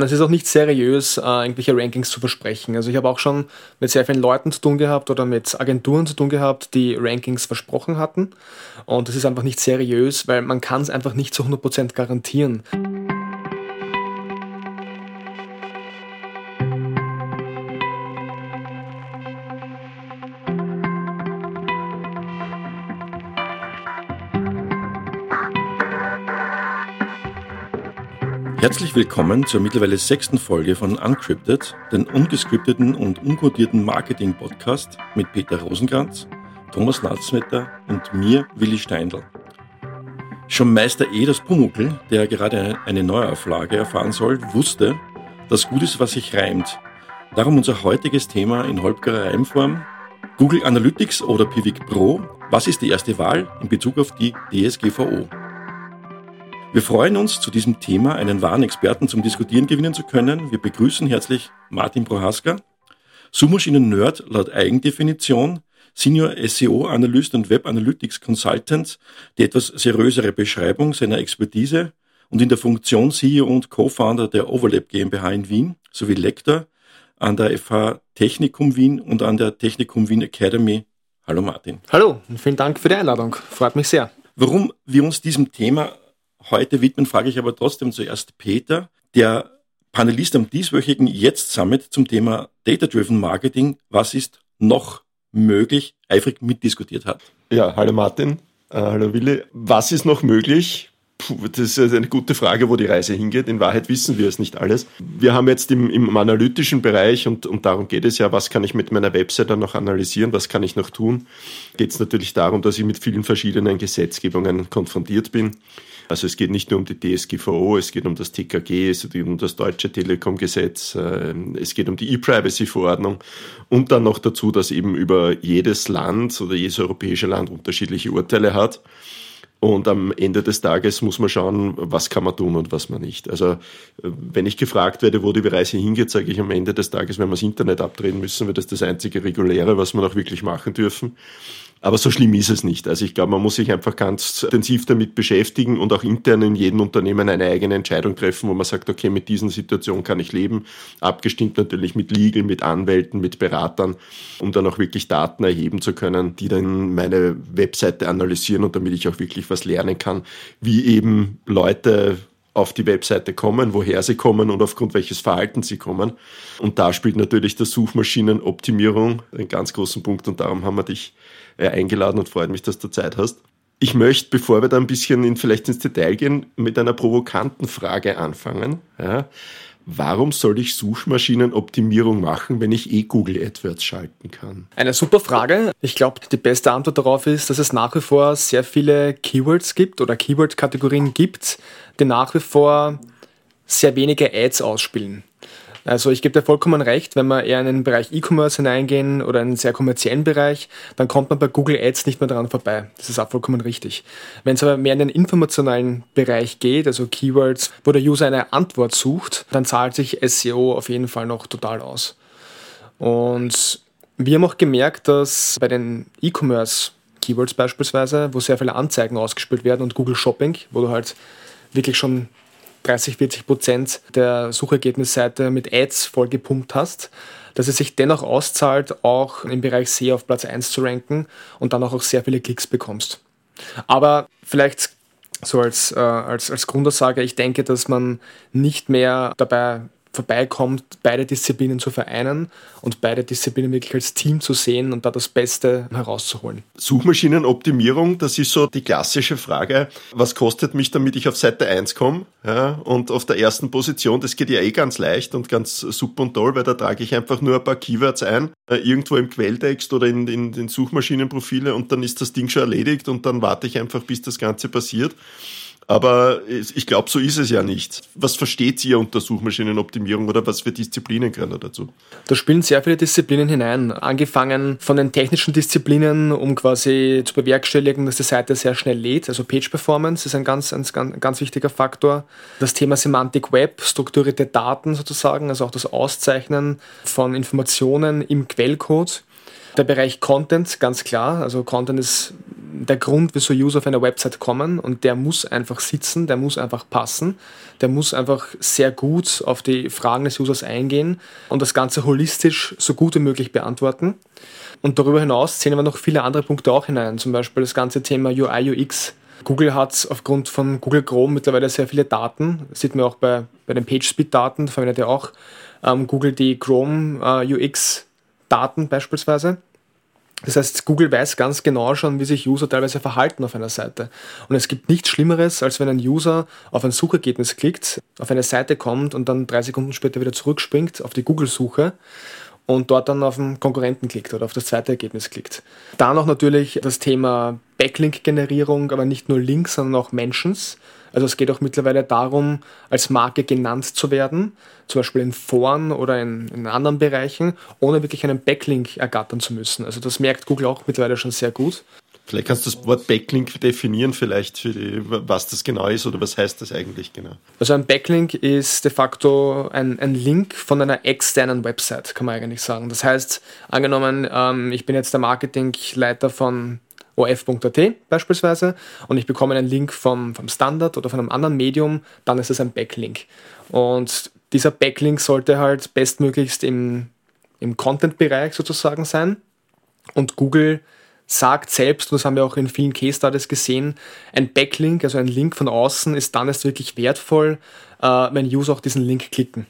Es ist auch nicht seriös, äh, irgendwelche Rankings zu versprechen. Also ich habe auch schon mit sehr vielen Leuten zu tun gehabt oder mit Agenturen zu tun gehabt, die Rankings versprochen hatten. Und das ist einfach nicht seriös, weil man kann es einfach nicht zu 100% garantieren. Herzlich willkommen zur mittlerweile sechsten Folge von Uncrypted, den ungescripteten und unkodierten Marketing-Podcast mit Peter Rosenkranz, Thomas Natzmetter und mir, Willi Steindl. Schon Meister E. das Pumuckl, der gerade eine Neuauflage erfahren soll, wusste, dass gut ist, was sich reimt. Darum unser heutiges Thema in holpgerer Reimform. Google Analytics oder Pivik Pro, was ist die erste Wahl in Bezug auf die DSGVO? Wir freuen uns, zu diesem Thema einen wahren Experten zum Diskutieren gewinnen zu können. Wir begrüßen herzlich Martin Prohaska, Suchmaschinen-Nerd laut Eigendefinition, Senior SEO-Analyst und Web Analytics Consultant, die etwas seriösere Beschreibung seiner Expertise und in der Funktion CEO und Co-Founder der Overlap GmbH in Wien sowie Lektor an der FH Technikum Wien und an der Technikum Wien Academy. Hallo Martin. Hallo und vielen Dank für die Einladung. Freut mich sehr. Warum wir uns diesem Thema heute widmen, frage ich aber trotzdem zuerst Peter, der Panelist am dieswöchigen Jetzt Summit zum Thema Data-Driven Marketing. Was ist noch möglich, eifrig mitdiskutiert hat. Ja, hallo Martin, äh, hallo Willi. Was ist noch möglich? Puh, das ist eine gute Frage, wo die Reise hingeht. In Wahrheit wissen wir es nicht alles. Wir haben jetzt im, im analytischen Bereich, und, und darum geht es ja, was kann ich mit meiner Webseite noch analysieren, was kann ich noch tun, geht es natürlich darum, dass ich mit vielen verschiedenen Gesetzgebungen konfrontiert bin. Also es geht nicht nur um die DSGVO, es geht um das TKG, es geht um das Deutsche Telekom-Gesetz, ähm, es geht um die E-Privacy-Verordnung und dann noch dazu, dass eben über jedes Land oder jedes europäische Land unterschiedliche Urteile hat. Und am Ende des Tages muss man schauen, was kann man tun und was man nicht. Also wenn ich gefragt werde, wo die Reise hingeht, sage ich am Ende des Tages, wenn wir das Internet abdrehen müssen, weil das das einzige Reguläre, was wir noch wirklich machen dürfen. Aber so schlimm ist es nicht. Also ich glaube, man muss sich einfach ganz intensiv damit beschäftigen und auch intern in jedem Unternehmen eine eigene Entscheidung treffen, wo man sagt, okay, mit dieser Situation kann ich leben. Abgestimmt natürlich mit Legal, mit Anwälten, mit Beratern, um dann auch wirklich Daten erheben zu können, die dann meine Webseite analysieren und damit ich auch wirklich was lernen kann, wie eben Leute auf die Webseite kommen, woher sie kommen und aufgrund welches Verhalten sie kommen. Und da spielt natürlich der Suchmaschinenoptimierung einen ganz großen Punkt und darum haben wir dich eingeladen und freut mich, dass du Zeit hast. Ich möchte, bevor wir da ein bisschen in, vielleicht ins Detail gehen, mit einer provokanten Frage anfangen. Ja. Warum soll ich Suchmaschinenoptimierung machen, wenn ich eh Google AdWords schalten kann? Eine super Frage. Ich glaube, die beste Antwort darauf ist, dass es nach wie vor sehr viele Keywords gibt oder Keyword-Kategorien gibt, die nach wie vor sehr wenige Ads ausspielen. Also ich gebe dir vollkommen recht, wenn wir eher in den Bereich E-Commerce hineingehen oder in einen sehr kommerziellen Bereich, dann kommt man bei Google Ads nicht mehr daran vorbei. Das ist auch vollkommen richtig. Wenn es aber mehr in den informationalen Bereich geht, also Keywords, wo der User eine Antwort sucht, dann zahlt sich SEO auf jeden Fall noch total aus. Und wir haben auch gemerkt, dass bei den E-Commerce Keywords beispielsweise, wo sehr viele Anzeigen ausgespielt werden und Google Shopping, wo du halt wirklich schon 30, 40 Prozent der Suchergebnisseite mit Ads vollgepumpt hast, dass es sich dennoch auszahlt, auch im Bereich SEO auf Platz 1 zu ranken und dann auch sehr viele Klicks bekommst. Aber vielleicht so als, äh, als, als Grundaussage, ich denke, dass man nicht mehr dabei vorbeikommt, beide Disziplinen zu vereinen und beide Disziplinen wirklich als Team zu sehen und da das Beste herauszuholen. Suchmaschinenoptimierung, das ist so die klassische Frage, was kostet mich, damit ich auf Seite 1 komme? Ja, und auf der ersten Position, das geht ja eh ganz leicht und ganz super und toll, weil da trage ich einfach nur ein paar Keywords ein, äh, irgendwo im Quelltext oder in, in den Suchmaschinenprofile und dann ist das Ding schon erledigt und dann warte ich einfach, bis das Ganze passiert. Aber ich glaube, so ist es ja nicht. Was versteht ihr unter Suchmaschinenoptimierung oder was für Disziplinen gehören da dazu? Da spielen sehr viele Disziplinen hinein. Angefangen von den technischen Disziplinen, um quasi zu bewerkstelligen, dass die Seite sehr schnell lädt. Also Page Performance ist ein ganz, ein ganz wichtiger Faktor. Das Thema Semantic Web, strukturierte Daten sozusagen, also auch das Auszeichnen von Informationen im Quellcode. Der Bereich Content, ganz klar. Also Content ist der Grund, wieso User auf eine Website kommen und der muss einfach sitzen, der muss einfach passen, der muss einfach sehr gut auf die Fragen des Users eingehen und das Ganze holistisch so gut wie möglich beantworten. Und darüber hinaus zählen aber noch viele andere Punkte auch hinein, zum Beispiel das ganze Thema UI, UX. Google hat aufgrund von Google Chrome mittlerweile sehr viele Daten, das sieht man auch bei, bei den PageSpeed-Daten, verwendet ja auch ähm, Google die Chrome äh, UX-Daten beispielsweise. Das heißt, Google weiß ganz genau schon, wie sich User teilweise verhalten auf einer Seite. Und es gibt nichts Schlimmeres, als wenn ein User auf ein Suchergebnis klickt, auf eine Seite kommt und dann drei Sekunden später wieder zurückspringt auf die Google-Suche und dort dann auf den Konkurrenten klickt oder auf das zweite Ergebnis klickt. Dann noch natürlich das Thema Backlink-Generierung, aber nicht nur Links, sondern auch Mentions. Also es geht auch mittlerweile darum, als Marke genannt zu werden, zum Beispiel in Foren oder in, in anderen Bereichen, ohne wirklich einen Backlink ergattern zu müssen. Also das merkt Google auch mittlerweile schon sehr gut. Vielleicht kannst du das Wort Backlink definieren, vielleicht für die, was das genau ist oder was heißt das eigentlich genau? Also ein Backlink ist de facto ein, ein Link von einer externen Website, kann man eigentlich sagen. Das heißt, angenommen, ähm, ich bin jetzt der Marketingleiter von of.at beispielsweise und ich bekomme einen Link vom, vom Standard oder von einem anderen Medium, dann ist es ein Backlink. Und dieser Backlink sollte halt bestmöglichst im, im Content-Bereich sozusagen sein. Und Google sagt selbst, und das haben wir auch in vielen Case Studies gesehen, ein Backlink, also ein Link von außen, ist dann erst wirklich wertvoll, äh, wenn User auch diesen Link klicken.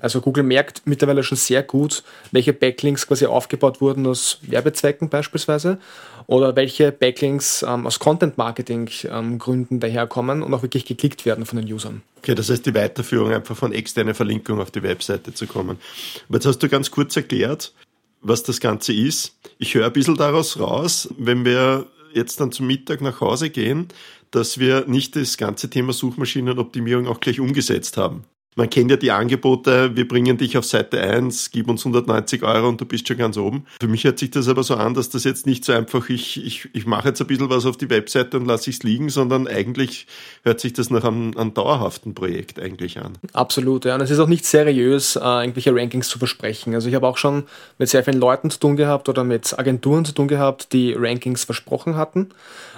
Also Google merkt mittlerweile schon sehr gut, welche Backlinks quasi aufgebaut wurden aus Werbezwecken beispielsweise oder welche Backlinks ähm, aus Content-Marketing-Gründen ähm, daherkommen und auch wirklich geklickt werden von den Usern. Okay, das heißt die Weiterführung einfach von externer Verlinkung auf die Webseite zu kommen. Aber jetzt hast du ganz kurz erklärt, was das Ganze ist. Ich höre ein bisschen daraus raus, wenn wir jetzt dann zum Mittag nach Hause gehen, dass wir nicht das ganze Thema Suchmaschinenoptimierung auch gleich umgesetzt haben. Man kennt ja die Angebote, wir bringen dich auf Seite 1, gib uns 190 Euro und du bist schon ganz oben. Für mich hört sich das aber so an, dass das jetzt nicht so einfach, ich, ich, ich mache jetzt ein bisschen was auf die Webseite und lasse es liegen, sondern eigentlich hört sich das nach einem, einem dauerhaften Projekt eigentlich an. Absolut, ja. Und es ist auch nicht seriös, äh, irgendwelche Rankings zu versprechen. Also ich habe auch schon mit sehr vielen Leuten zu tun gehabt oder mit Agenturen zu tun gehabt, die Rankings versprochen hatten.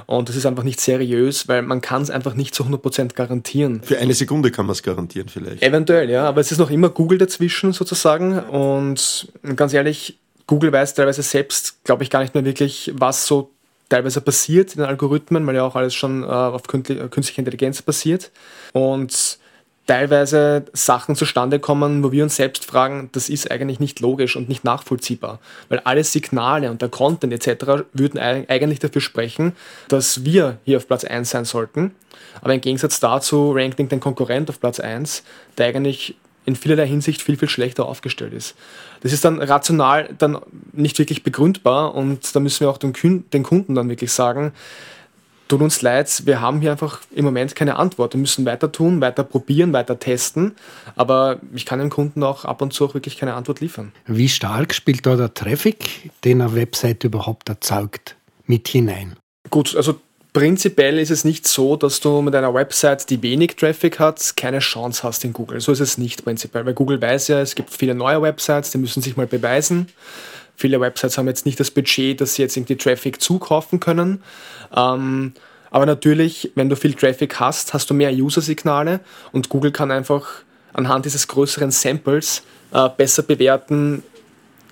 Und das ist einfach nicht seriös, weil man kann es einfach nicht zu 100% garantieren. Für eine Sekunde kann man es garantieren vielleicht. Eventuell, ja, aber es ist noch immer Google dazwischen sozusagen. Und ganz ehrlich, Google weiß teilweise selbst, glaube ich, gar nicht mehr wirklich, was so teilweise passiert in den Algorithmen, weil ja auch alles schon äh, auf künstlicher Intelligenz basiert. Und teilweise Sachen zustande kommen, wo wir uns selbst fragen, das ist eigentlich nicht logisch und nicht nachvollziehbar, weil alle Signale und der Content etc. würden eigentlich dafür sprechen, dass wir hier auf Platz 1 sein sollten aber im Gegensatz dazu rankt den Konkurrent auf Platz 1, der eigentlich in vielerlei Hinsicht viel, viel schlechter aufgestellt ist. Das ist dann rational dann nicht wirklich begründbar und da müssen wir auch den, den Kunden dann wirklich sagen, tut uns leid, wir haben hier einfach im Moment keine Antwort. Wir müssen weiter tun, weiter probieren, weiter testen, aber ich kann dem Kunden auch ab und zu auch wirklich keine Antwort liefern. Wie stark spielt da der Traffic, den eine Website überhaupt erzeugt, mit hinein? Gut, also Prinzipiell ist es nicht so, dass du mit einer Website, die wenig Traffic hat, keine Chance hast in Google. So ist es nicht prinzipiell, weil Google weiß ja, es gibt viele neue Websites, die müssen sich mal beweisen. Viele Websites haben jetzt nicht das Budget, dass sie jetzt irgendwie Traffic zukaufen können. Ähm, aber natürlich, wenn du viel Traffic hast, hast du mehr User-Signale und Google kann einfach anhand dieses größeren Samples äh, besser bewerten,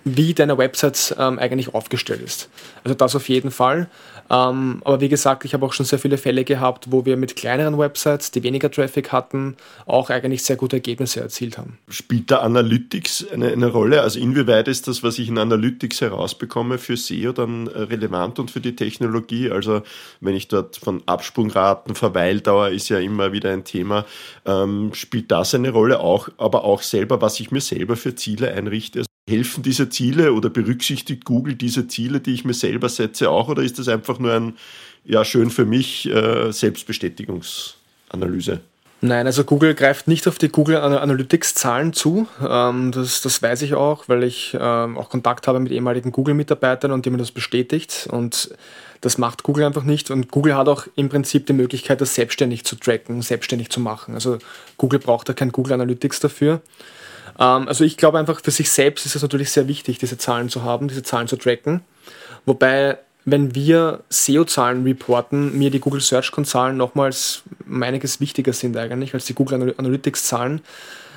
wie deine Website ähm, eigentlich aufgestellt ist. Also das auf jeden Fall. Ähm, aber wie gesagt, ich habe auch schon sehr viele Fälle gehabt, wo wir mit kleineren Websites, die weniger Traffic hatten, auch eigentlich sehr gute Ergebnisse erzielt haben. Spielt da Analytics eine, eine Rolle? Also inwieweit ist das, was ich in Analytics herausbekomme, für SEO dann äh, relevant und für die Technologie? Also wenn ich dort von Absprungraten, Verweildauer ist ja immer wieder ein Thema, ähm, spielt das eine Rolle auch, aber auch selber, was ich mir selber für Ziele einrichte? Helfen diese Ziele oder berücksichtigt Google diese Ziele, die ich mir selber setze, auch? Oder ist das einfach nur ein, ja, schön für mich, äh, Selbstbestätigungsanalyse? Nein, also Google greift nicht auf die Google Analytics-Zahlen zu. Ähm, das, das weiß ich auch, weil ich ähm, auch Kontakt habe mit ehemaligen Google-Mitarbeitern und die mir das bestätigt. Und das macht Google einfach nicht. Und Google hat auch im Prinzip die Möglichkeit, das selbstständig zu tracken, selbstständig zu machen. Also Google braucht da kein Google Analytics dafür. Ähm, also ich glaube einfach, für sich selbst ist es natürlich sehr wichtig, diese Zahlen zu haben, diese Zahlen zu tracken. Wobei wenn wir SEO-Zahlen reporten, mir die Google Search-Zahlen nochmals um einiges wichtiger sind eigentlich als die Google Analytics-Zahlen,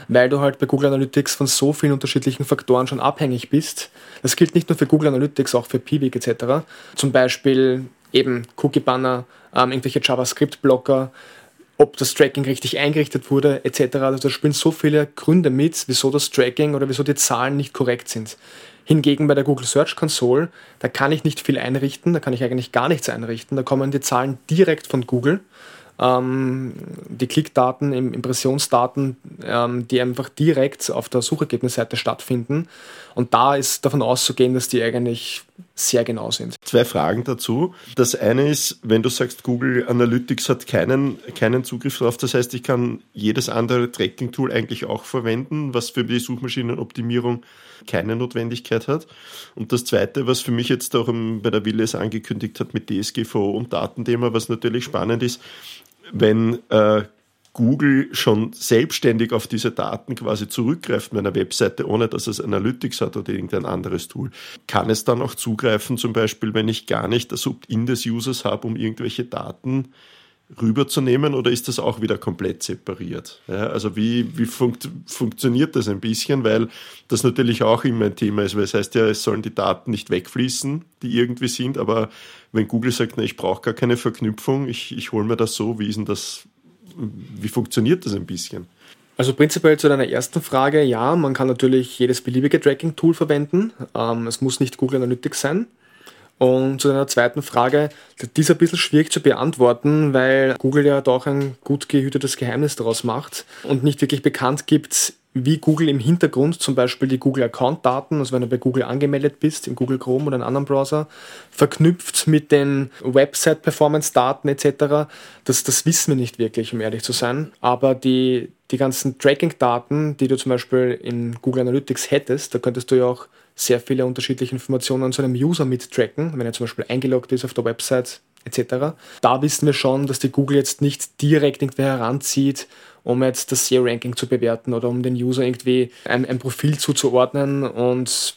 weil du halt bei Google Analytics von so vielen unterschiedlichen Faktoren schon abhängig bist. Das gilt nicht nur für Google Analytics, auch für Piwik etc. Zum Beispiel eben Cookie-Banner, ähm, irgendwelche JavaScript-Blocker, ob das Tracking richtig eingerichtet wurde etc. Also da spielen so viele Gründe mit, wieso das Tracking oder wieso die Zahlen nicht korrekt sind. Hingegen bei der Google Search Console, da kann ich nicht viel einrichten, da kann ich eigentlich gar nichts einrichten. Da kommen die Zahlen direkt von Google. Ähm, die Klickdaten, Impressionsdaten, ähm, die einfach direkt auf der Suchergebnisseite stattfinden. Und da ist davon auszugehen, dass die eigentlich sehr genau sind. Zwei Fragen dazu. Das eine ist, wenn du sagst, Google Analytics hat keinen, keinen Zugriff darauf, das heißt, ich kann jedes andere Tracking-Tool eigentlich auch verwenden, was für die Suchmaschinenoptimierung keine Notwendigkeit hat. Und das Zweite, was für mich jetzt auch bei der Willes angekündigt hat mit DSGVO und Datenthema, was natürlich spannend ist, wenn äh, Google schon selbstständig auf diese Daten quasi zurückgreift mit einer Webseite, ohne dass es Analytics hat oder irgendein anderes Tool, kann es dann auch zugreifen, zum Beispiel, wenn ich gar nicht das Opt-in des Users habe, um irgendwelche Daten rüberzunehmen oder ist das auch wieder komplett separiert? Ja, also wie, wie funkt, funktioniert das ein bisschen, weil das natürlich auch immer ein Thema ist, weil es heißt ja, es sollen die Daten nicht wegfließen, die irgendwie sind, aber wenn Google sagt, na, ich brauche gar keine Verknüpfung, ich, ich hole mir das so, wie ist denn das wie funktioniert das ein bisschen? Also prinzipiell zu deiner ersten Frage, ja, man kann natürlich jedes beliebige Tracking-Tool verwenden. Ähm, es muss nicht Google Analytics sein. Und zu deiner zweiten Frage, die ist ein bisschen schwierig zu beantworten, weil Google ja doch ein gut gehütetes Geheimnis daraus macht und nicht wirklich bekannt gibt, wie Google im Hintergrund zum Beispiel die Google Account-Daten, also wenn du bei Google angemeldet bist, im Google Chrome oder einem anderen Browser, verknüpft mit den Website-Performance-Daten etc. Das, das wissen wir nicht wirklich, um ehrlich zu sein. Aber die, die ganzen Tracking-Daten, die du zum Beispiel in Google Analytics hättest, da könntest du ja auch sehr viele unterschiedliche Informationen zu einem User mittracken, wenn er zum Beispiel eingeloggt ist auf der Website etc. Da wissen wir schon, dass die Google jetzt nicht direkt irgendwie heranzieht um jetzt das SEO-Ranking zu bewerten oder um den User irgendwie ein, ein Profil zuzuordnen und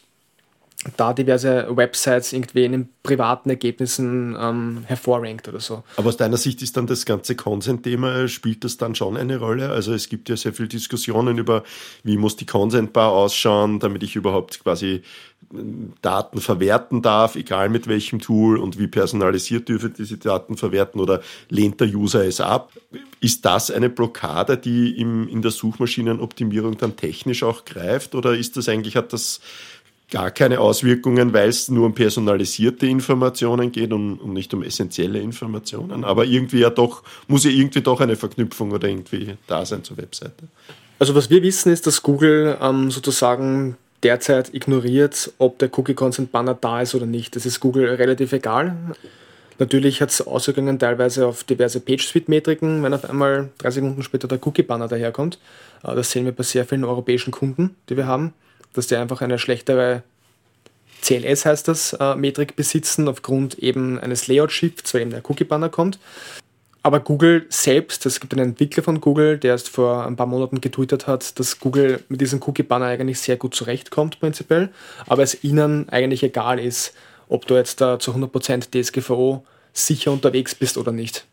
da diverse Websites irgendwie in den privaten Ergebnissen ähm, hervorrankt oder so. Aber aus deiner Sicht ist dann das ganze Consent-Thema, spielt das dann schon eine Rolle? Also es gibt ja sehr viele Diskussionen über, wie muss die Consent-Bar ausschauen, damit ich überhaupt quasi Daten verwerten darf, egal mit welchem Tool und wie personalisiert dürfe diese Daten verwerten oder lehnt der User es ab? Ist das eine Blockade, die im, in der Suchmaschinenoptimierung dann technisch auch greift oder ist das eigentlich, hat das gar keine Auswirkungen, weil es nur um personalisierte Informationen geht und, und, nicht um essentielle Informationen. Aber irgendwie ja doch, muss ja irgendwie doch eine Verknüpfung oder irgendwie da sein zur Webseite. Also was wir wissen ist, dass Google ähm, sozusagen derzeit ignoriert, ob der Cookie Consent Banner da ist oder nicht. Das ist Google relativ egal. Natürlich hat es Auswirkungen teilweise auf diverse Page-Speed-Metriken, wenn auf einmal drei Sekunden später der Cookie-Banner daherkommt. Äh, das sehen wir bei sehr vielen europäischen Kunden, die wir haben dass die einfach eine schlechtere CLS heißt das, äh, Metrik besitzen, aufgrund eben eines Layout-Shifts, weil eben der Cookie-Banner kommt. Aber Google selbst, es gibt einen Entwickler von Google, der erst vor ein paar Monaten getwittert hat, dass Google mit diesem Cookie-Banner eigentlich sehr gut zurechtkommt, prinzipiell, aber es ihnen eigentlich egal ist, ob du jetzt da zu 100% DSGVO sicher unterwegs bist oder nicht.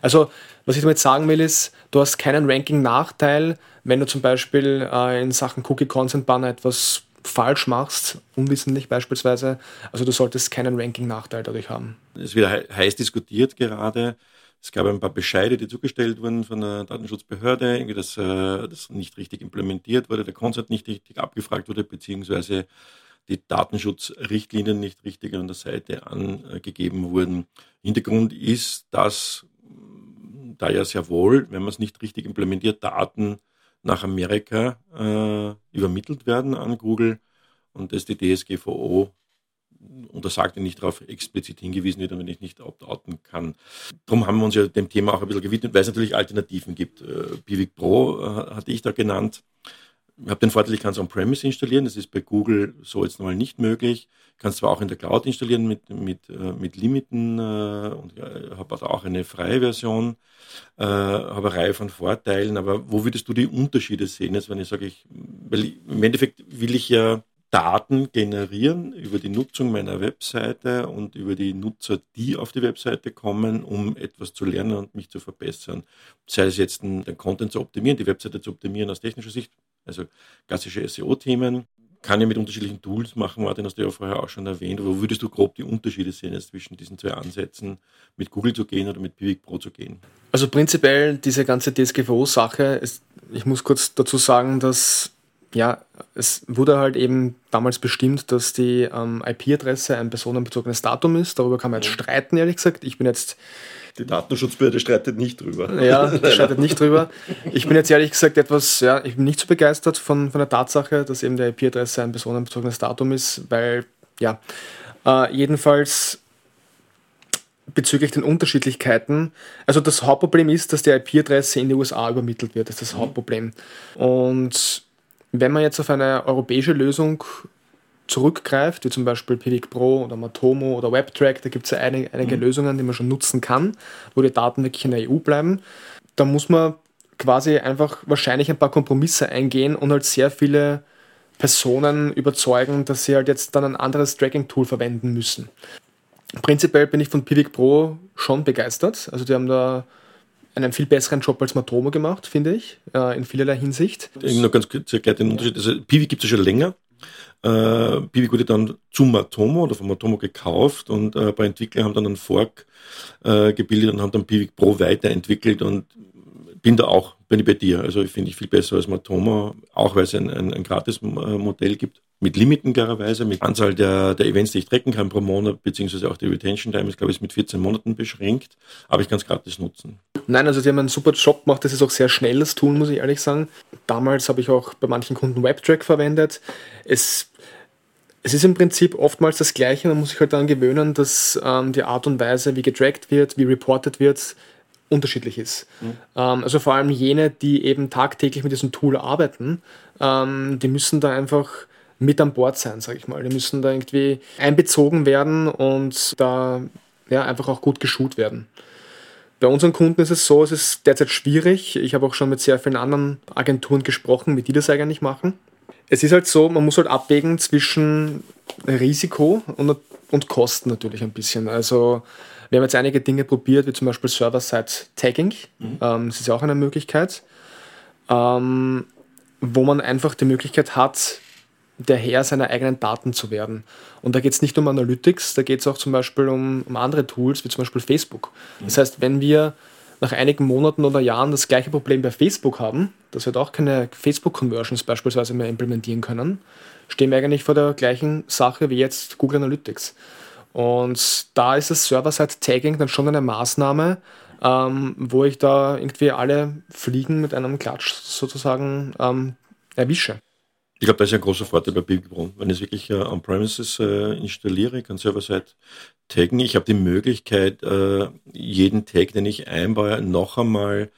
Also, was ich damit sagen will, ist, du hast keinen Ranking-Nachteil, wenn du zum Beispiel äh, in Sachen Cookie Consent Banner etwas falsch machst, unwissentlich beispielsweise, also du solltest keinen Ranking-Nachteil dadurch haben. Es wird heiß diskutiert gerade. Es gab ein paar Bescheide, die zugestellt wurden von der Datenschutzbehörde, irgendwie, dass äh, das nicht richtig implementiert wurde, der Consent nicht richtig abgefragt wurde, beziehungsweise die Datenschutzrichtlinien nicht richtig an der Seite angegeben wurden. Hintergrund ist, dass da ja sehr wohl, wenn man es nicht richtig implementiert, Daten nach Amerika äh, übermittelt werden an Google und dass die DSGVO untersagt nicht darauf explizit hingewiesen wird, wenn ich nicht opt-outen kann. Darum haben wir uns ja dem Thema auch ein bisschen gewidmet, weil es natürlich Alternativen gibt. Äh, Pivik Pro äh, hatte ich da genannt. Ich habe den Vorteil, ich kann es on-premise installieren. Das ist bei Google so jetzt mal nicht möglich. Ich kann es zwar auch in der Cloud installieren mit, mit, äh, mit Limiten äh, und äh, habe also auch eine freie Version, äh, habe eine Reihe von Vorteilen. Aber wo würdest du die Unterschiede sehen, jetzt, wenn ich sage, ich, weil im Endeffekt will ich ja Daten generieren über die Nutzung meiner Webseite und über die Nutzer, die auf die Webseite kommen, um etwas zu lernen und mich zu verbessern. Sei es jetzt den, Content zu optimieren, die Webseite zu optimieren aus technischer Sicht, also klassische SEO-Themen, kann ich mit unterschiedlichen Tools machen. Martin, hast du ja vorher auch schon erwähnt. Wo würdest du grob die Unterschiede sehen jetzt zwischen diesen zwei Ansätzen, mit Google zu gehen oder mit Pivik Pro zu gehen? Also prinzipiell diese ganze DSGVO-Sache, ich muss kurz dazu sagen, dass ja, es wurde halt eben damals bestimmt, dass die ähm, IP-Adresse ein personenbezogenes Datum ist. Darüber kann man jetzt streiten, ehrlich gesagt. Ich bin jetzt. Die Datenschutzbehörde streitet nicht drüber. Ja, die streitet nicht drüber. Ich bin jetzt ehrlich gesagt etwas, ja, ich bin nicht so begeistert von, von der Tatsache, dass eben der IP-Adresse ein personenbezogenes Datum ist, weil, ja, äh, jedenfalls bezüglich den Unterschiedlichkeiten. Also das Hauptproblem ist, dass die IP-Adresse in die USA übermittelt wird. Das ist das mhm. Hauptproblem. Und wenn man jetzt auf eine europäische Lösung zurückgreift, wie zum Beispiel Pivik Pro oder Matomo oder WebTrack, da gibt es ja einige, einige mhm. Lösungen, die man schon nutzen kann, wo die Daten wirklich in der EU bleiben, da muss man quasi einfach wahrscheinlich ein paar Kompromisse eingehen und halt sehr viele Personen überzeugen, dass sie halt jetzt dann ein anderes Tracking-Tool verwenden müssen. Prinzipiell bin ich von Pivik Pro schon begeistert. Also die haben da einen viel besseren Job als Matomo gemacht, finde ich, äh, in vielerlei Hinsicht. Noch ganz kurz erklärt den Unterschied. Also Piwi gibt es ja schon länger. Äh, Piwi wurde dann zu Matomo oder von Matomo gekauft und äh, bei Entwicklern haben dann einen Fork äh, gebildet und haben dann Piwi Pro weiterentwickelt und bin da auch, bin ich bei dir. Also ich finde ich viel besser als Matomo, auch weil es ein, ein, ein Gratis-Modell gibt mit Limiten klarerweise, mit Anzahl der, der Events, die ich tracken kann pro Monat, beziehungsweise auch die Retention Time ist, glaube ich, mit 14 Monaten beschränkt, aber ich kann es gratis nutzen. Nein, also die haben einen super Job gemacht, das ist auch sehr schnelles Tool, muss ich ehrlich sagen. Damals habe ich auch bei manchen Kunden WebTrack verwendet. Es es ist im Prinzip oftmals das Gleiche. Man muss sich halt daran gewöhnen, dass ähm, die Art und Weise, wie getrackt wird, wie reported wird, unterschiedlich ist. Mhm. Ähm, also vor allem jene, die eben tagtäglich mit diesem Tool arbeiten, ähm, die müssen da einfach mit an Bord sein, sage ich mal. Die müssen da irgendwie einbezogen werden und da ja, einfach auch gut geschult werden. Bei unseren Kunden ist es so, es ist derzeit schwierig. Ich habe auch schon mit sehr vielen anderen Agenturen gesprochen, wie die das eigentlich machen. Es ist halt so, man muss halt abwägen zwischen Risiko und, und Kosten natürlich ein bisschen. Also wir haben jetzt einige Dinge probiert, wie zum Beispiel Server-Side-Tagging. Mhm. Ähm, das ist auch eine Möglichkeit, ähm, wo man einfach die Möglichkeit hat, der Herr seiner eigenen Daten zu werden. Und da geht es nicht um Analytics, da geht es auch zum Beispiel um, um, andere Tools, wie zum Beispiel Facebook. Das heißt, wenn wir nach einigen Monaten oder Jahren das gleiche Problem bei Facebook haben, dass wir da auch keine Facebook-Conversions beispielsweise mehr implementieren können, stehen wir eigentlich vor der gleichen Sache wie jetzt Google Analytics. Und da ist das Server-Side-Tagging dann schon eine Maßnahme, ähm, wo ich da irgendwie alle Fliegen mit einem Klatsch sozusagen ähm, erwische. Ich glaube, das ist ein großer Vorteil bei Bibelbrunn. Wenn ich es wirklich äh, on-premises äh, installiere, kann server-side taggen. Ich habe die Möglichkeit, äh, jeden Tag, den ich einbaue, noch einmal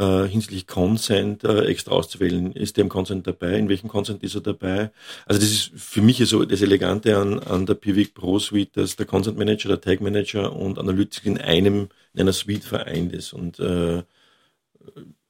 äh, hinsichtlich Consent äh, extra auszuwählen. Ist der im Consent dabei? In welchem Consent ist er dabei? Also das ist für mich so das Elegante an, an der Pivik Pro Suite, dass der Consent Manager, der Tag Manager und Analytics in einem, in einer Suite vereint ist. Und äh,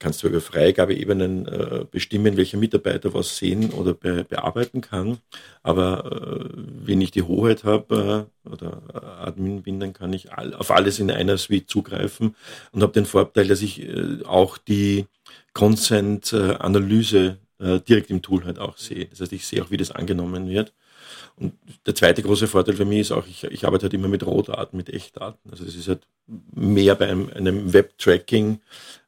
kannst du über Freigabeebenen äh, bestimmen, welcher Mitarbeiter was sehen oder be bearbeiten kann. Aber äh, wenn ich die Hoheit habe äh, oder Admin bin, dann kann ich all, auf alles in einer Suite zugreifen und habe den Vorteil, dass ich äh, auch die Consent-Analyse äh, direkt im Tool halt auch sehe. Das heißt, ich sehe auch, wie das angenommen wird. Und der zweite große Vorteil für mich ist auch, ich, ich arbeite halt immer mit Rohdaten, mit Echtdaten. Also das ist halt mehr bei einem, einem Web-Tracking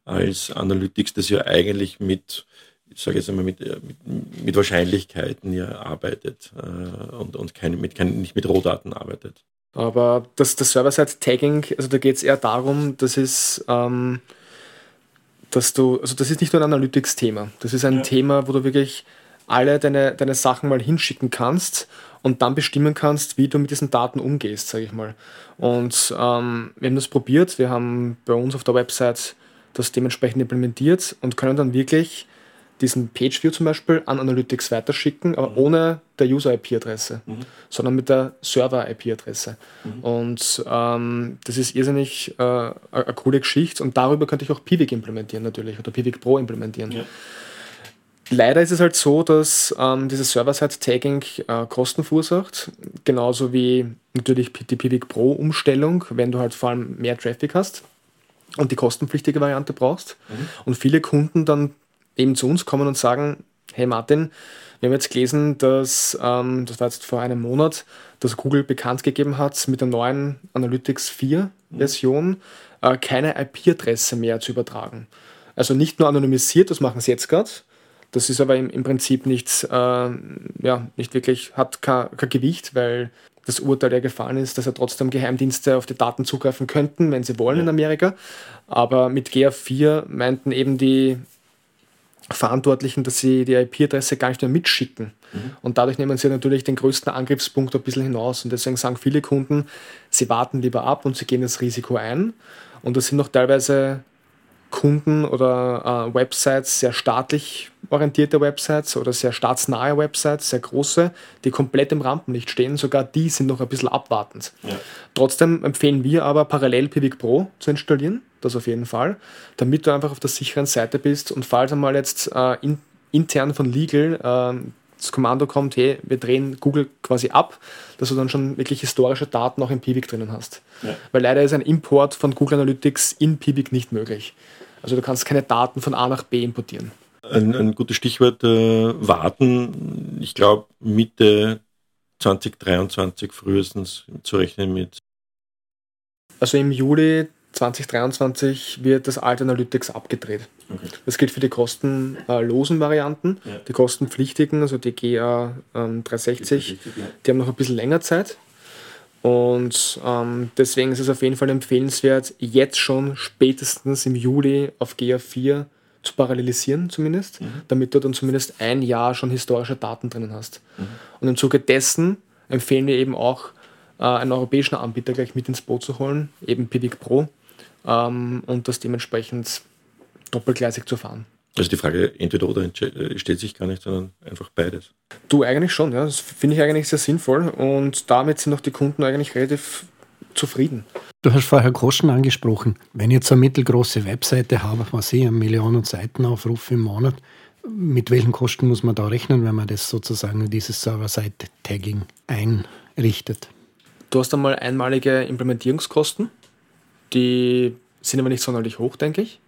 als Analytics, das ja eigentlich mit, ich sage jetzt einmal, mit, äh, mit, mit Wahrscheinlichkeiten ja arbeitet äh, und, und keine, mit, kein, nicht mit Rohdaten arbeitet. Aber das, das Server-Side-Tagging, also da geht es eher darum, das ist, ähm, dass du, also das ist nicht nur ein Analytics-Thema. Das ist ein ja. Thema, wo du wirklich alle deine, deine Sachen mal hinschicken kannst und dann bestimmen kannst, wie du mit diesen Daten umgehst, sage ich mal. Und ähm, wir haben das probiert. Wir haben bei uns auf der Website das dementsprechend implementiert und können dann wirklich diesen Pageview zum Beispiel an Analytics weiterschicken, aber mhm. ohne der User-IP-Adresse, mhm. sondern mit der Server-IP-Adresse. Mhm. Und ähm, das ist irrsinnig äh, eine coole Geschichte und darüber könnte ich auch Pivik implementieren natürlich oder Pivik Pro implementieren. Ja. Leider ist es halt so, dass ähm, dieses Server-Side-Tagging äh, Kosten verursacht, genauso wie natürlich die Pivik Pro-Umstellung, wenn du halt vor allem mehr Traffic hast und die kostenpflichtige Variante brauchst. Mhm. Und viele Kunden dann eben zu uns kommen und sagen, hey Martin, wir haben jetzt gelesen, dass, ähm, das war jetzt vor einem Monat, dass Google bekannt gegeben hat, mit der neuen Analytics 4 Version äh, keine IP-Adresse mehr zu übertragen. Also nicht nur anonymisiert, das machen sie jetzt gerade, das ist aber im, im Prinzip nichts, äh, ja, nicht wirklich, hat kein, kein Gewicht, weil das Urteil ja gefallen ist, dass ja trotzdem Geheimdienste auf die Daten zugreifen könnten, wenn sie wollen in Amerika. Aber mit GA4 meinten eben die Verantwortlichen, dass sie die IP-Adresse gar nicht mehr mitschicken. Mhm. Und dadurch nehmen sie natürlich den größten Angriffspunkt ein bisschen hinaus. Und deswegen sagen viele Kunden, sie warten lieber ab und sie gehen das Risiko ein. Und das sind noch teilweise Kunden oder äh, Websites, sehr staatlich orientierte Websites oder sehr staatsnahe Websites, sehr große, die komplett im Rampenlicht stehen. Sogar die sind noch ein bisschen abwartend. Ja. Trotzdem empfehlen wir aber parallel Pivik Pro zu installieren, das auf jeden Fall, damit du einfach auf der sicheren Seite bist und falls einmal jetzt äh, in, intern von Legal äh, das Kommando kommt, hey, wir drehen Google quasi ab, dass du dann schon wirklich historische Daten auch in Pivik drinnen hast. Ja. Weil leider ist ein Import von Google Analytics in Pivik nicht möglich. Also du kannst keine Daten von A nach B importieren. Ein, ein gutes Stichwort, äh, warten. Ich glaube, Mitte 2023 frühestens zu rechnen mit. Also im Juli 2023 wird das alte Analytics abgedreht. Okay. Das gilt für die kostenlosen Varianten. Ja. Die kostenpflichtigen, also die GA ähm, 360, die haben noch ein bisschen länger Zeit. Und ähm, deswegen ist es auf jeden Fall empfehlenswert, jetzt schon spätestens im Juli auf GA4 zu parallelisieren zumindest, mhm. damit du dann zumindest ein Jahr schon historische Daten drinnen hast. Mhm. Und im Zuge dessen empfehlen wir eben auch, äh, einen europäischen Anbieter gleich mit ins Boot zu holen, eben Pivik Pro, ähm, und das dementsprechend doppelgleisig zu fahren. Also die Frage entweder oder äh, stellt sich gar nicht, sondern einfach beides. Du eigentlich schon, ja. Das finde ich eigentlich sehr sinnvoll und damit sind auch die Kunden eigentlich relativ zufrieden. Du hast vorher Kosten angesprochen. Wenn ich jetzt eine mittelgroße Webseite habe, was ich, eine Million Seitenaufrufe im Monat, mit welchen Kosten muss man da rechnen, wenn man das sozusagen dieses Server-Side-Tagging einrichtet? Du hast einmal einmalige Implementierungskosten, die sind aber nicht sonderlich hoch, denke ich.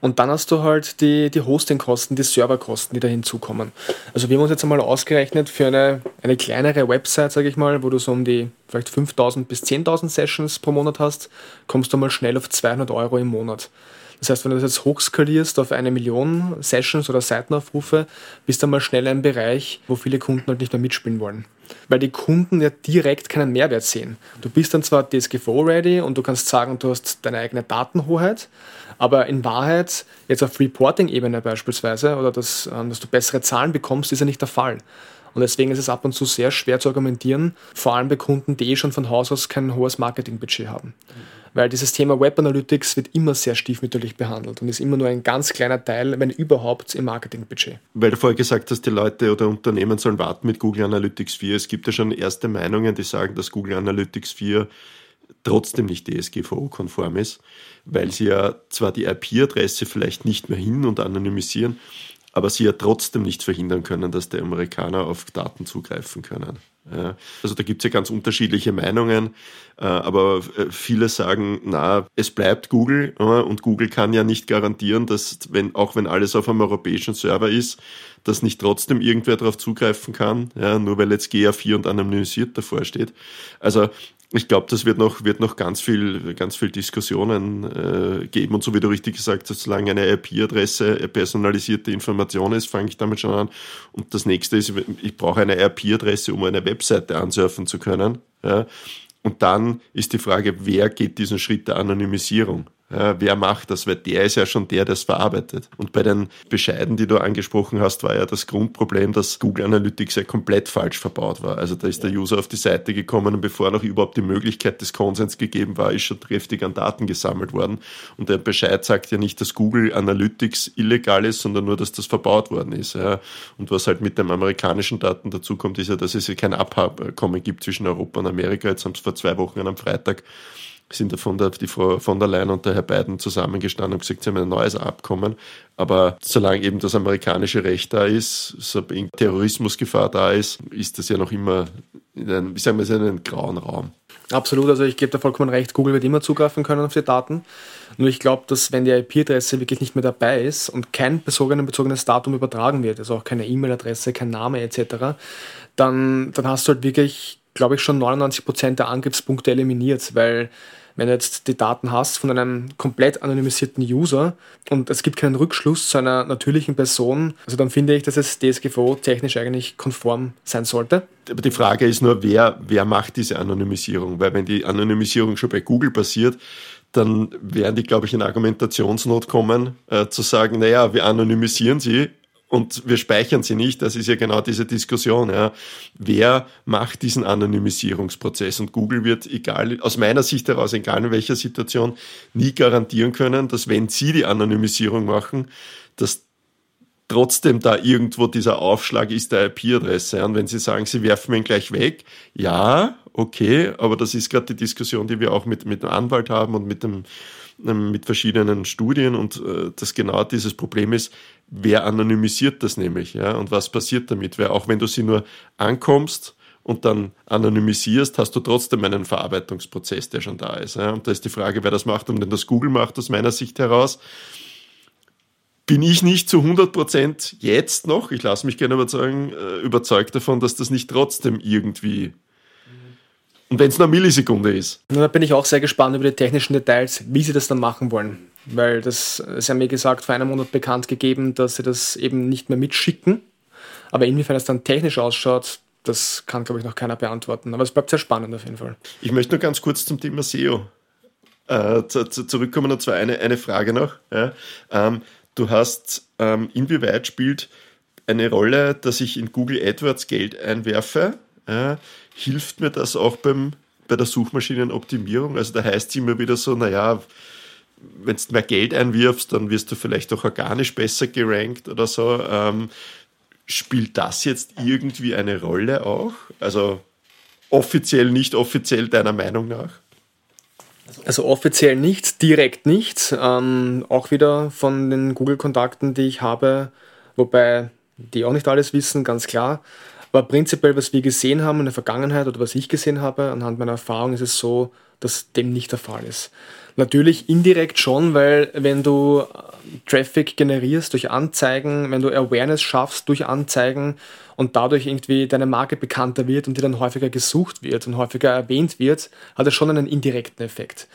Und dann hast du halt die, die Hostingkosten, die Serverkosten, die da hinzukommen. Also wir haben uns jetzt einmal ausgerechnet für eine, eine kleinere Website, sage ich mal, wo du so um die vielleicht 5.000 bis 10.000 Sessions pro Monat hast, kommst du mal schnell auf 200 Euro im Monat. Das heißt, wenn du das jetzt hochskalierst auf eine Million Sessions oder Seitenaufrufe, bist du mal schnell ein Bereich, wo viele Kunden halt nicht mehr mitspielen wollen. Weil die Kunden ja direkt keinen Mehrwert sehen. Du bist dann zwar DSGVO-ready und du kannst sagen, du hast deine eigene Datenhoheit, aber in Wahrheit, jetzt auf Reporting-Ebene beispielsweise, oder dass, ähm, dass du bessere Zahlen bekommst, ist ja nicht der Fall. Und deswegen ist es ab und zu sehr schwer zu argumentieren, vor allem bei Kunden, die eh schon von Haus aus kein hohes Marketingbudget haben. Weil dieses Thema Web Analytics wird immer sehr stiefmütterlich behandelt und ist immer nur ein ganz kleiner Teil, wenn überhaupt, im Marketingbudget. Weil du vorher gesagt hast, die Leute oder Unternehmen sollen warten mit Google Analytics 4. Es gibt ja schon erste Meinungen, die sagen, dass Google Analytics 4 trotzdem nicht DSGVO-konform ist, weil sie ja zwar die IP-Adresse vielleicht nicht mehr hin und anonymisieren, aber sie ja trotzdem nicht verhindern können, dass die Amerikaner auf Daten zugreifen können. Ja, also da gibt es ja ganz unterschiedliche Meinungen, äh, aber äh, viele sagen, na, es bleibt Google und Google kann ja nicht garantieren, dass wenn, auch wenn alles auf einem europäischen Server ist, dass nicht trotzdem irgendwer darauf zugreifen kann, ja, nur weil jetzt GA4 und anonymisiert davor steht. Also ich glaube, das wird noch, wird noch ganz viel, ganz viel Diskussionen äh, geben. Und so wie du richtig gesagt hast, solange eine IP-Adresse personalisierte Information ist, fange ich damit schon an. Und das nächste ist, ich brauche eine IP-Adresse, um eine Webseite ansurfen zu können. Ja. Und dann ist die Frage, wer geht diesen Schritt der Anonymisierung? Ja, wer macht das? Weil der ist ja schon der, der es verarbeitet. Und bei den Bescheiden, die du angesprochen hast, war ja das Grundproblem, dass Google Analytics ja komplett falsch verbaut war. Also da ist der User auf die Seite gekommen und bevor noch überhaupt die Möglichkeit des Konsens gegeben war, ist schon kräftig an Daten gesammelt worden. Und der Bescheid sagt ja nicht, dass Google Analytics illegal ist, sondern nur, dass das verbaut worden ist. Ja. Und was halt mit den amerikanischen Daten dazu kommt, ist ja, dass es ja kein Abkommen gibt zwischen Europa und Amerika. Jetzt haben sie vor zwei Wochen am Freitag sind der, die Frau von der Leyen und der Herr Biden zusammengestanden und gesagt, sie haben ein neues Abkommen. Aber solange eben das amerikanische Recht da ist, so Terrorismusgefahr da ist, ist das ja noch immer in einem, wie sagen wir, in einem grauen Raum. Absolut, also ich gebe da vollkommen recht, Google wird immer zugreifen können auf die Daten. Nur ich glaube, dass wenn die IP-Adresse wirklich nicht mehr dabei ist und kein personenbezogenes Datum übertragen wird, also auch keine E-Mail-Adresse, kein Name etc., dann, dann hast du halt wirklich, glaube ich, schon 99% der Angriffspunkte eliminiert, weil wenn du jetzt die Daten hast von einem komplett anonymisierten User und es gibt keinen Rückschluss zu einer natürlichen Person, also dann finde ich, dass es DSGVO technisch eigentlich konform sein sollte. Aber die Frage ist nur, wer, wer macht diese Anonymisierung? Weil wenn die Anonymisierung schon bei Google passiert, dann werden die, glaube ich, in Argumentationsnot kommen, äh, zu sagen, naja, wir anonymisieren sie, und wir speichern sie nicht. Das ist ja genau diese Diskussion. Ja. Wer macht diesen Anonymisierungsprozess? Und Google wird, egal, aus meiner Sicht heraus, egal in welcher Situation, nie garantieren können, dass wenn sie die Anonymisierung machen, dass trotzdem da irgendwo dieser Aufschlag ist der IP-Adresse. Und wenn Sie sagen, Sie werfen ihn gleich weg, ja, okay, aber das ist gerade die Diskussion, die wir auch mit, mit dem Anwalt haben und mit dem mit verschiedenen Studien und äh, das genau dieses Problem ist, wer anonymisiert das nämlich, ja, und was passiert damit? Weil auch wenn du sie nur ankommst und dann anonymisierst, hast du trotzdem einen Verarbeitungsprozess, der schon da ist. Ja? Und da ist die Frage, wer das macht und wenn das Google macht, aus meiner Sicht heraus, bin ich nicht zu 100 Prozent jetzt noch, ich lasse mich gerne überzeugen, äh, überzeugt davon, dass das nicht trotzdem irgendwie und wenn es nur eine Millisekunde ist. Da bin ich auch sehr gespannt über die technischen Details, wie sie das dann machen wollen. Weil das, sie haben mir gesagt, vor einem Monat bekannt gegeben, dass sie das eben nicht mehr mitschicken. Aber inwiefern es dann technisch ausschaut, das kann, glaube ich, noch keiner beantworten. Aber es bleibt sehr spannend auf jeden Fall. Ich möchte nur ganz kurz zum Thema SEO äh, zu, zu, zurückkommen. Und zwar eine, eine Frage noch. Ja. Ähm, du hast, ähm, inwieweit spielt eine Rolle, dass ich in Google AdWords Geld einwerfe? Ja hilft mir das auch beim, bei der Suchmaschinenoptimierung? Also da heißt es immer wieder so, naja, wenn du mehr Geld einwirfst, dann wirst du vielleicht auch organisch besser gerankt oder so. Ähm, spielt das jetzt irgendwie eine Rolle auch? Also offiziell, nicht offiziell deiner Meinung nach? Also offiziell nicht, direkt nicht. Ähm, auch wieder von den Google-Kontakten, die ich habe, wobei die auch nicht alles wissen, ganz klar. Aber prinzipiell, was wir gesehen haben in der Vergangenheit oder was ich gesehen habe, anhand meiner Erfahrung, ist es so, dass dem nicht der Fall ist. Natürlich indirekt schon, weil wenn du äh, Traffic generierst durch Anzeigen, wenn du Awareness schaffst durch Anzeigen und dadurch irgendwie deine Marke bekannter wird und die dann häufiger gesucht wird und häufiger erwähnt wird, hat es schon einen indirekten Effekt.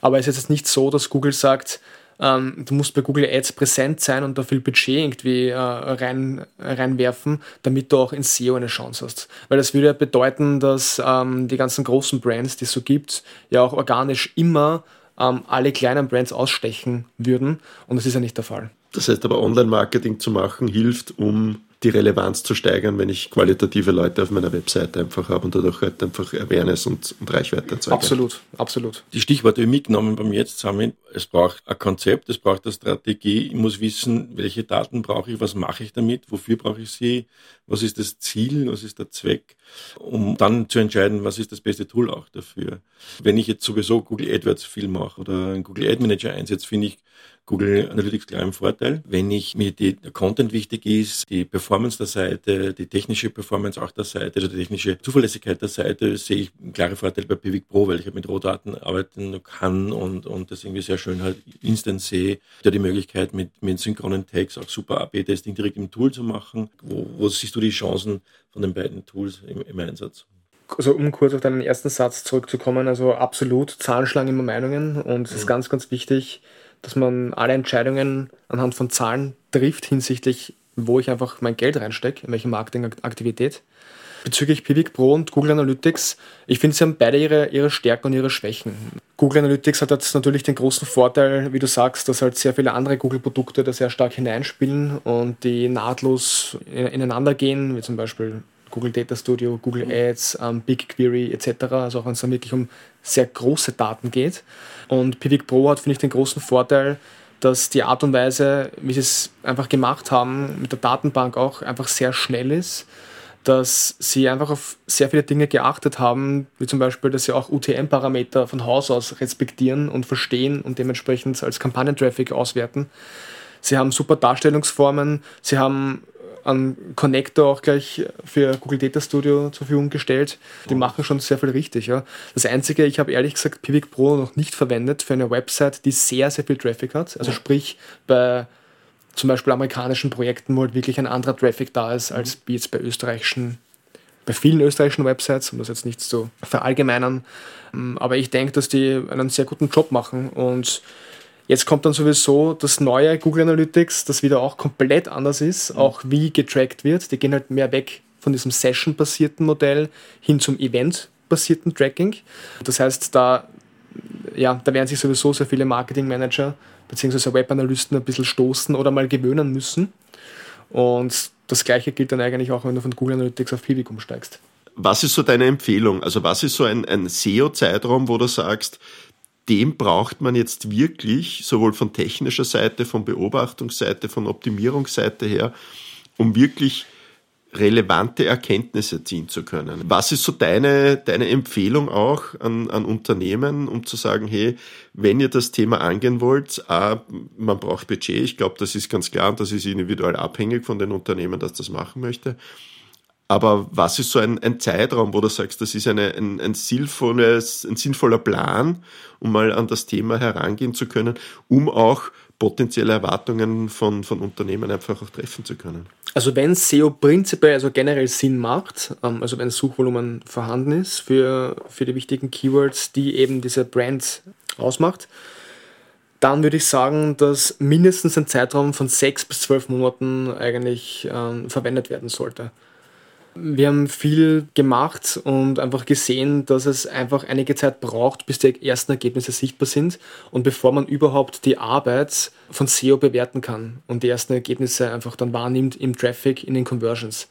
Aber es ist jetzt nicht so, dass Google sagt, ähm, du musst bei Google Ads präsent sein und da viel Budget irgendwie äh, rein, reinwerfen, damit du auch in SEO eine Chance hast. Weil das würde ja bedeuten, dass ähm, die ganzen großen Brands, die es so gibt, ja auch organisch immer ähm, alle kleinen Brands ausstechen würden und das ist ja nicht der Fall. Das heißt aber, Online-Marketing zu machen hilft, um die Relevanz zu steigern, wenn ich qualitative Leute auf meiner Webseite einfach habe und dadurch halt einfach Awareness und, und Reichweite erzeuge. Absolut, absolut. Die Stichworte mitgenommen beim Jetzt zusammen. Es braucht ein Konzept, es braucht eine Strategie. Ich muss wissen, welche Daten brauche ich, was mache ich damit, wofür brauche ich sie, was ist das Ziel, was ist der Zweck, um dann zu entscheiden, was ist das beste Tool auch dafür. Wenn ich jetzt sowieso Google AdWords viel mache oder einen Google Ad Manager einsetze, finde ich, Google Analytics klar im Vorteil. Wenn ich mir die, der Content wichtig ist, die Performance der Seite, die technische Performance auch der Seite, also die technische Zuverlässigkeit der Seite, sehe ich einen klaren Vorteil bei Pivik Pro, weil ich halt mit Rohdaten arbeiten kann und, und das irgendwie sehr schön halt instant sehe. Da die Möglichkeit mit, mit synchronen Tags auch super AB-Testing direkt im Tool zu machen. Wo, wo siehst du die Chancen von den beiden Tools im, im Einsatz? also um kurz auf deinen ersten Satz zurückzukommen, also absolut, Zahlen schlagen immer Meinungen und es ist mhm. ganz, ganz wichtig, dass man alle Entscheidungen anhand von Zahlen trifft hinsichtlich, wo ich einfach mein Geld reinstecke, in welche Marketingaktivität. Bezüglich Pivik Pro und Google Analytics, ich finde, sie haben beide ihre, ihre Stärken und ihre Schwächen. Google Analytics hat jetzt natürlich den großen Vorteil, wie du sagst, dass halt sehr viele andere Google-Produkte da sehr stark hineinspielen und die nahtlos ineinander gehen, wie zum Beispiel Google Data Studio, Google Ads, ähm, BigQuery etc. Also auch wenn es dann wirklich um sehr große Daten geht. Und Pivik Pro hat, finde ich, den großen Vorteil, dass die Art und Weise, wie sie es einfach gemacht haben, mit der Datenbank auch einfach sehr schnell ist, dass sie einfach auf sehr viele Dinge geachtet haben, wie zum Beispiel, dass sie auch UTM-Parameter von Haus aus respektieren und verstehen und dementsprechend als Kampagnentraffic auswerten. Sie haben super Darstellungsformen, sie haben einen Connector auch gleich für Google Data Studio zur Verfügung gestellt. Die machen schon sehr viel richtig. Ja. Das Einzige, ich habe ehrlich gesagt Pivik Pro noch nicht verwendet für eine Website, die sehr, sehr viel Traffic hat. Also sprich bei zum Beispiel amerikanischen Projekten, wo halt wirklich ein anderer Traffic da ist, als wie jetzt bei österreichischen, bei vielen österreichischen Websites, um das jetzt nicht zu verallgemeinern. Aber ich denke, dass die einen sehr guten Job machen und Jetzt kommt dann sowieso das neue Google Analytics, das wieder auch komplett anders ist, mhm. auch wie getrackt wird. Die gehen halt mehr weg von diesem Session-basierten Modell hin zum Event-basierten Tracking. Das heißt, da, ja, da werden sich sowieso sehr viele Marketing-Manager bzw. Web-Analysten ein bisschen stoßen oder mal gewöhnen müssen. Und das gleiche gilt dann eigentlich auch, wenn du von Google Analytics auf Pivik umsteigst. Was ist so deine Empfehlung? Also was ist so ein, ein SEO-Zeitraum, wo du sagst, dem braucht man jetzt wirklich, sowohl von technischer Seite, von Beobachtungsseite, von Optimierungsseite her, um wirklich relevante Erkenntnisse ziehen zu können. Was ist so deine, deine Empfehlung auch an, an Unternehmen, um zu sagen, hey, wenn ihr das Thema angehen wollt, A, man braucht Budget, ich glaube, das ist ganz klar und das ist individuell abhängig von den Unternehmen, das das machen möchte. Aber was ist so ein, ein Zeitraum, wo du sagst, das ist eine, ein, ein, sinnvolles, ein sinnvoller Plan, um mal an das Thema herangehen zu können, um auch potenzielle Erwartungen von, von Unternehmen einfach auch treffen zu können? Also wenn SEO prinzipiell, also generell Sinn macht, ähm, also wenn Suchvolumen vorhanden ist für, für die wichtigen Keywords, die eben diese Brand ausmacht, dann würde ich sagen, dass mindestens ein Zeitraum von sechs bis zwölf Monaten eigentlich ähm, verwendet werden sollte. Wir haben viel gemacht und einfach gesehen, dass es einfach einige Zeit braucht, bis die ersten Ergebnisse sichtbar sind und bevor man überhaupt die Arbeit von SEO bewerten kann und die ersten Ergebnisse einfach dann wahrnimmt im Traffic, in den Conversions.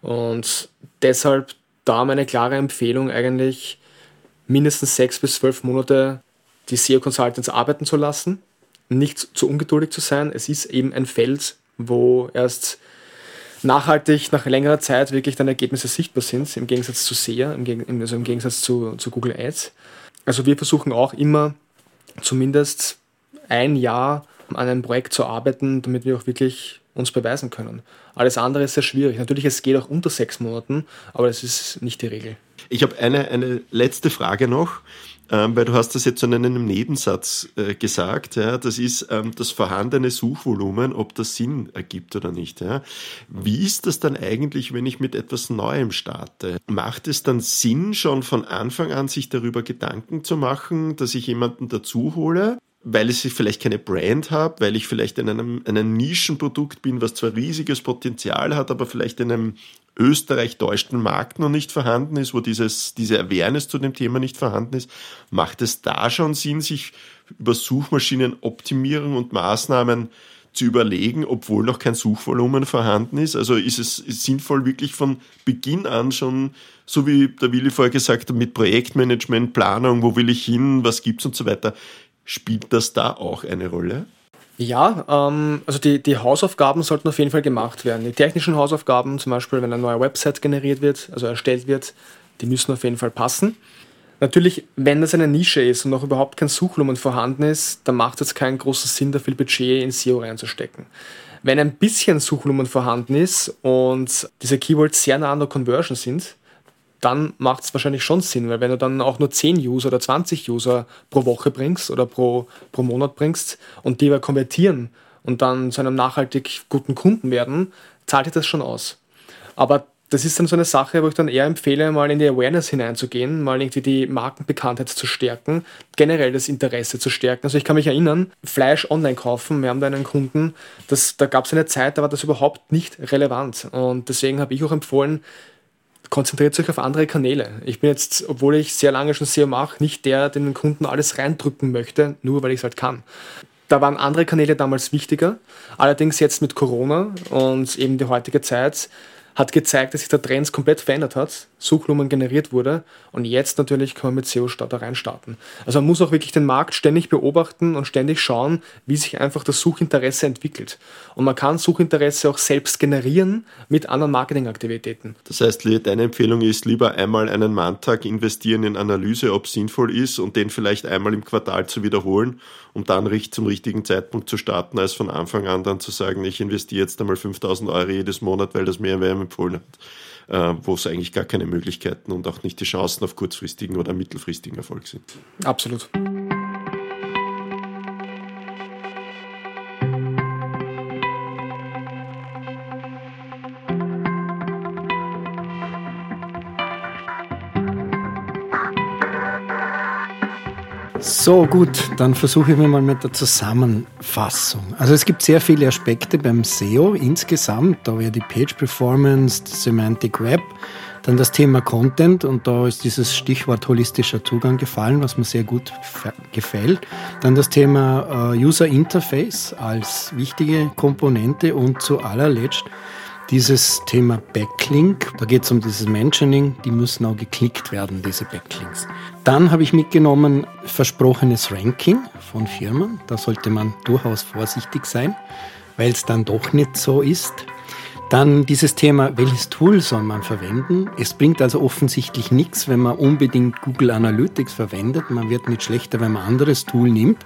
Und deshalb da meine klare Empfehlung eigentlich, mindestens sechs bis zwölf Monate die SEO-Consultants arbeiten zu lassen, nicht zu ungeduldig zu sein. Es ist eben ein Feld, wo erst nachhaltig nach längerer Zeit wirklich dann Ergebnisse sichtbar sind, im Gegensatz zu SEA, im, also im Gegensatz zu, zu Google Ads. Also wir versuchen auch immer zumindest ein Jahr an einem Projekt zu arbeiten, damit wir auch wirklich uns beweisen können. Alles andere ist sehr schwierig. Natürlich, es geht auch unter sechs Monaten, aber das ist nicht die Regel. Ich habe eine, eine letzte Frage noch ähm, weil du hast das jetzt in einem Nebensatz äh, gesagt, ja, das ist ähm, das vorhandene Suchvolumen, ob das Sinn ergibt oder nicht. Ja. Wie ist das dann eigentlich, wenn ich mit etwas Neuem starte? Macht es dann Sinn, schon von Anfang an sich darüber Gedanken zu machen, dass ich jemanden dazu hole? weil ich vielleicht keine Brand habe, weil ich vielleicht in einem, einem Nischenprodukt bin, was zwar riesiges Potenzial hat, aber vielleicht in einem österreich-deutschen Markt noch nicht vorhanden ist, wo dieses, diese Awareness zu dem Thema nicht vorhanden ist, macht es da schon Sinn, sich über Suchmaschinenoptimierung und Maßnahmen zu überlegen, obwohl noch kein Suchvolumen vorhanden ist? Also ist es sinnvoll, wirklich von Beginn an schon, so wie der Willi vorher gesagt hat, mit Projektmanagement, Planung, wo will ich hin, was gibt's und so weiter, spielt das da auch eine Rolle? Ja, ähm, also die, die Hausaufgaben sollten auf jeden Fall gemacht werden. Die technischen Hausaufgaben, zum Beispiel wenn eine neue Website generiert wird, also erstellt wird, die müssen auf jeden Fall passen. Natürlich, wenn das eine Nische ist und noch überhaupt kein Suchvolumen vorhanden ist, dann macht es keinen großen Sinn, da viel Budget in SEO reinzustecken. Wenn ein bisschen Suchvolumen vorhanden ist und diese Keywords sehr nah an der Conversion sind, dann macht es wahrscheinlich schon Sinn, weil wenn du dann auch nur 10 User oder 20 User pro Woche bringst oder pro, pro Monat bringst und die aber konvertieren und dann zu einem nachhaltig guten Kunden werden, zahlt dir das schon aus. Aber das ist dann so eine Sache, wo ich dann eher empfehle, mal in die Awareness hineinzugehen, mal irgendwie die Markenbekanntheit zu stärken, generell das Interesse zu stärken. Also ich kann mich erinnern, Fleisch online kaufen, wir haben da einen Kunden, das, da gab es eine Zeit, da war das überhaupt nicht relevant. Und deswegen habe ich auch empfohlen, konzentriert euch auf andere Kanäle. Ich bin jetzt, obwohl ich sehr lange schon SEO mache, nicht der, der den Kunden alles reindrücken möchte, nur weil ich es halt kann. Da waren andere Kanäle damals wichtiger. Allerdings jetzt mit Corona und eben die heutige Zeit hat gezeigt, dass sich der Trend komplett verändert hat, Suchvolumen generiert wurde und jetzt natürlich kann man mit SEO-Start da reinstarten. Also man muss auch wirklich den Markt ständig beobachten und ständig schauen, wie sich einfach das Suchinteresse entwickelt. Und man kann Suchinteresse auch selbst generieren mit anderen Marketingaktivitäten. Das heißt, deine Empfehlung ist, lieber einmal einen Manntag investieren in Analyse, ob es sinnvoll ist und den vielleicht einmal im Quartal zu wiederholen, um dann zum richtigen Zeitpunkt zu starten, als von Anfang an dann zu sagen, ich investiere jetzt einmal 5000 Euro jedes Monat, weil das mehr wer empfohlen hat äh, wo es eigentlich gar keine Möglichkeiten und auch nicht die Chancen auf kurzfristigen oder mittelfristigen Erfolg sind. Absolut. So gut, dann versuche ich mir mal mit der Zusammenfassung. Also es gibt sehr viele Aspekte beim SEO insgesamt. Da wäre die Page Performance, Semantic Web, dann das Thema Content und da ist dieses Stichwort holistischer Zugang gefallen, was mir sehr gut gefällt. Dann das Thema äh, User Interface als wichtige Komponente und zu allerletzt dieses Thema Backlink. Da geht es um dieses Mentioning, die müssen auch geklickt werden, diese Backlinks. Dann habe ich mitgenommen versprochenes Ranking von Firmen. Da sollte man durchaus vorsichtig sein, weil es dann doch nicht so ist. Dann dieses Thema, welches Tool soll man verwenden? Es bringt also offensichtlich nichts, wenn man unbedingt Google Analytics verwendet. Man wird nicht schlechter, wenn man anderes Tool nimmt.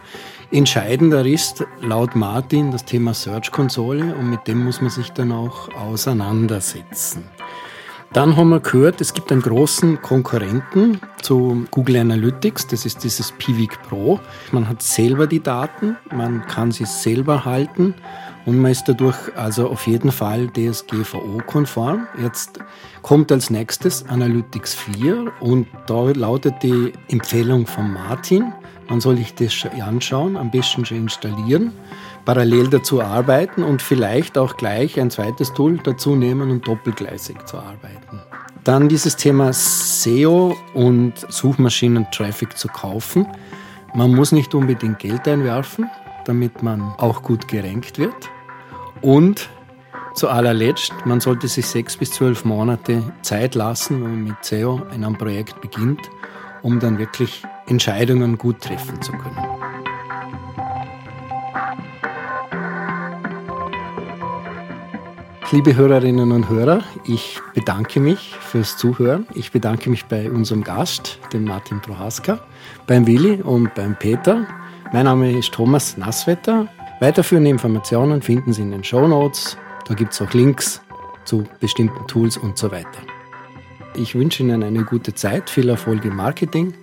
Entscheidender ist laut Martin das Thema Search Konsole und mit dem muss man sich dann auch auseinandersetzen. Dann haben wir gehört, es gibt einen großen Konkurrenten zu Google Analytics, das ist dieses Pivik Pro. Man hat selber die Daten, man kann sie selber halten und man ist dadurch also auf jeden Fall DSGVO-konform. Jetzt kommt als nächstes Analytics 4 und da lautet die Empfehlung von Martin, man soll sich das anschauen, am besten schon installieren, parallel dazu arbeiten und vielleicht auch gleich ein zweites Tool dazu nehmen und doppelgleisig zu arbeiten. Dann dieses Thema SEO und Suchmaschinen-Traffic zu kaufen. Man muss nicht unbedingt Geld einwerfen, damit man auch gut gerankt wird. Und zu allerletzt, man sollte sich sechs bis zwölf Monate Zeit lassen, wenn man mit SEO in einem Projekt beginnt, um dann wirklich Entscheidungen gut treffen zu können. Liebe Hörerinnen und Hörer, ich bedanke mich fürs Zuhören. Ich bedanke mich bei unserem Gast, dem Martin Prohaska, beim Willi und beim Peter. Mein Name ist Thomas Nasswetter. Weiterführende Informationen finden Sie in den Show Notes. Da gibt es auch Links zu bestimmten Tools und so weiter. Ich wünsche Ihnen eine gute Zeit, viel Erfolg im Marketing.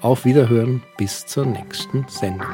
Auf Wiederhören bis zur nächsten Sendung.